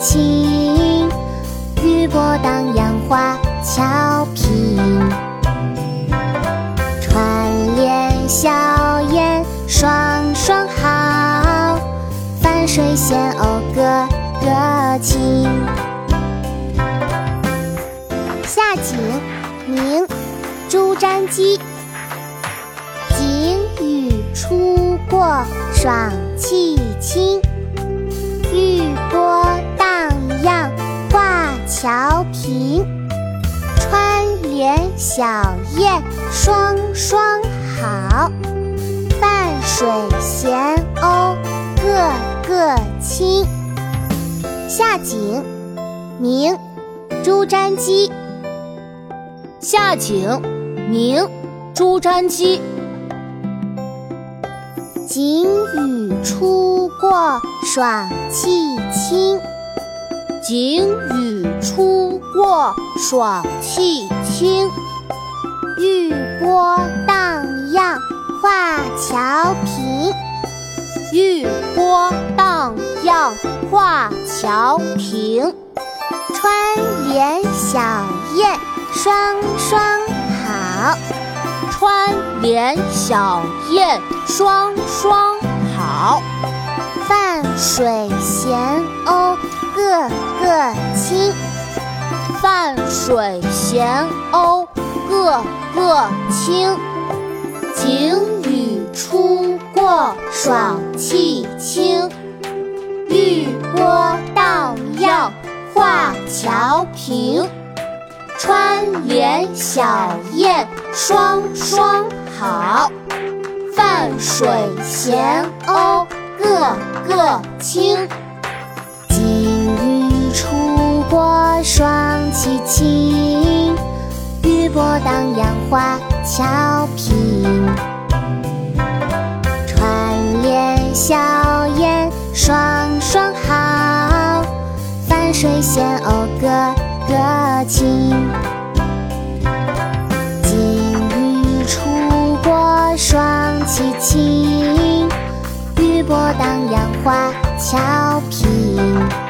情，雨波荡漾花桥平，串联笑颜双双好，泛水仙鸥个个情。夏景，明，朱瞻基。景雨初过，爽气清。小燕双双好，泛水闲鸥个个亲。夏景，明，朱瞻基。夏景，明，朱瞻基。景雨初过，爽气清。景雨初过，爽气清。玉波荡漾，画桥平。玉波荡漾，画桥平。川联小燕双双好。川联小燕双双好，泛水闲鸥个个亲。泛水闲鸥个个清。景雨初过，爽气清。玉波荡漾，画桥平。川联小燕双双好，泛水闲鸥个个清。景雨初过，爽气清。波荡漾花俏皮。串联笑靥双双好，泛水仙藕歌歌情。金鱼出过双栖清，玉波荡漾花俏平。